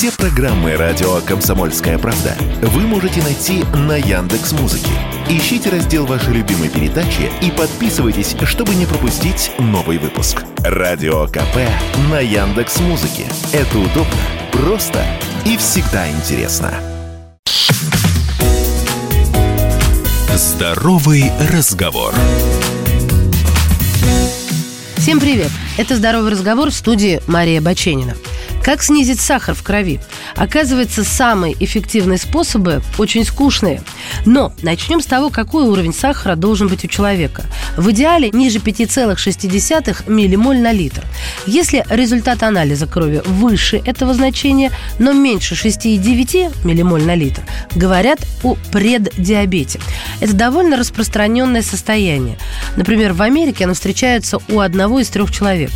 Все программы радио Комсомольская правда вы можете найти на Яндекс Музыке. Ищите раздел вашей любимой передачи и подписывайтесь, чтобы не пропустить новый выпуск. Радио КП на Яндекс Музыке. Это удобно, просто и всегда интересно. Здоровый разговор. Всем привет! Это «Здоровый разговор» в студии Мария Баченина. Как снизить сахар в крови? Оказывается, самые эффективные способы очень скучные. Но начнем с того, какой уровень сахара должен быть у человека. В идеале ниже 5,6 миллимоль на литр. Если результат анализа крови выше этого значения, но меньше 6,9 миллимоль на литр, говорят о преддиабете. Это довольно распространенное состояние. Например, в Америке оно встречается у одного из трех человек.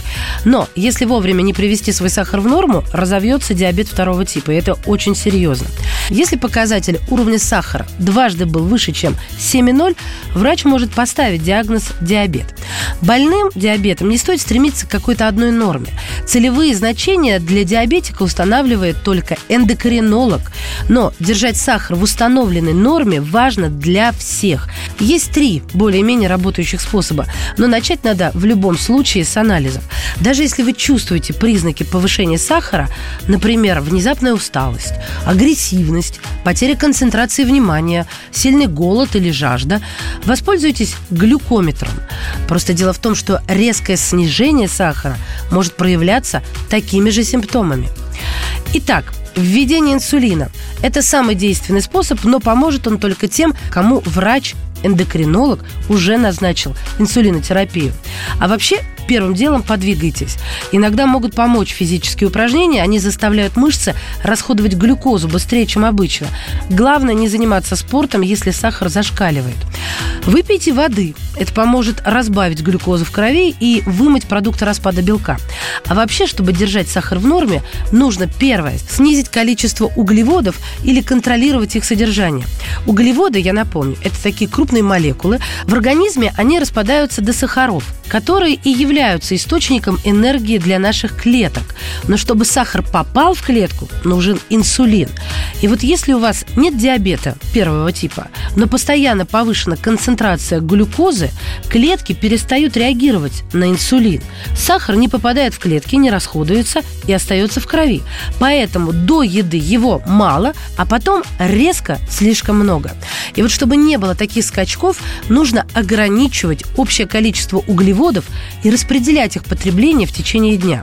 Но если вовремя не привести свой сахар в норму, разовьется диабет второго типа, и это очень серьезно. Если показатель уровня сахара дважды был выше, чем 7,0, врач может поставить диагноз диабет. Больным диабетом не стоит стремиться к какой-то одной норме. Целевые значения для диабетика устанавливает только эндокринолог. Но держать сахар в установленной норме важно для всех. Есть три более-менее работающих способа, но начать надо в любом случае с анализов. Даже если вы чувствуете признаки повышения сахара, например, внезапная усталость, агрессивность, потеря концентрации внимания, сильный голод или жажда, воспользуйтесь глюкометром. Просто дело в том, что резкое снижение сахара может проявляться такими же симптомами. Итак, введение инсулина – это самый действенный способ, но поможет он только тем, кому врач эндокринолог уже назначил инсулинотерапию. А вообще первым делом подвигайтесь. Иногда могут помочь физические упражнения, они заставляют мышцы расходовать глюкозу быстрее, чем обычно. Главное не заниматься спортом, если сахар зашкаливает. Выпейте воды. Это поможет разбавить глюкозу в крови и вымыть продукты распада белка. А вообще, чтобы держать сахар в норме, нужно первое – снизить количество углеводов или контролировать их содержание. Углеводы, я напомню, это такие крупные молекулы. В организме они распадаются до сахаров, которые и являются источником энергии для наших клеток. Но чтобы сахар попал в клетку, нужен инсулин. И вот если у вас нет диабета первого типа, но постоянно повышена концентрация глюкозы, клетки перестают реагировать на инсулин. Сахар не попадает в клетки, не расходуется и остается в крови. Поэтому до еды его мало, а потом резко слишком много. И вот чтобы не было таких скачков, нужно ограничивать общее количество углеводов и распределять их потребление в течение дня.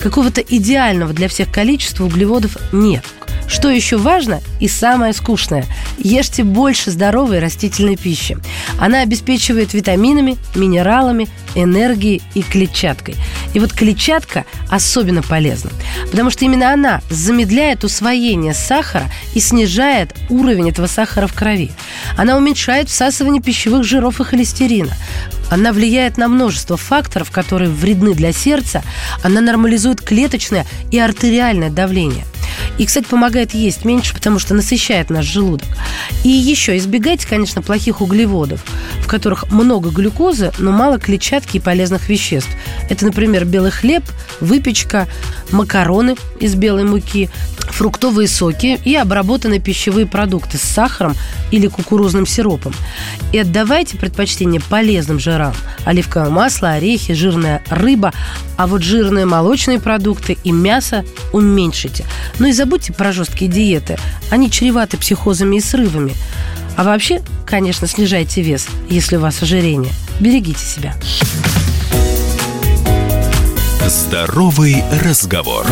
Какого-то идеального для всех количества углеводов нет. Что еще важно и самое скучное – ешьте больше здоровой растительной пищи. Она обеспечивает витаминами, минералами, энергией и клетчаткой. И вот клетчатка особенно полезна, потому что именно она замедляет усвоение сахара и снижает уровень этого сахара в крови. Она уменьшает всасывание пищевых жиров и холестерина. Она влияет на множество факторов, которые вредны для сердца. Она нормализует клеточное и артериальное давление. И, кстати, помогает есть меньше, потому что насыщает наш желудок. И еще избегайте, конечно, плохих углеводов, в которых много глюкозы, но мало клетчатки и полезных веществ. Это, например, белый хлеб, выпечка, макароны из белой муки, фруктовые соки и обработанные пищевые продукты с сахаром или кукурузным сиропом. И отдавайте предпочтение полезным жирам. Оливковое масло, орехи, жирная рыба, а вот жирные молочные продукты и мясо уменьшите. Ну и забудьте про жесткие диеты. Они чреваты психозами и срывами. А вообще, конечно, снижайте вес, если у вас ожирение. Берегите себя. Здоровый разговор.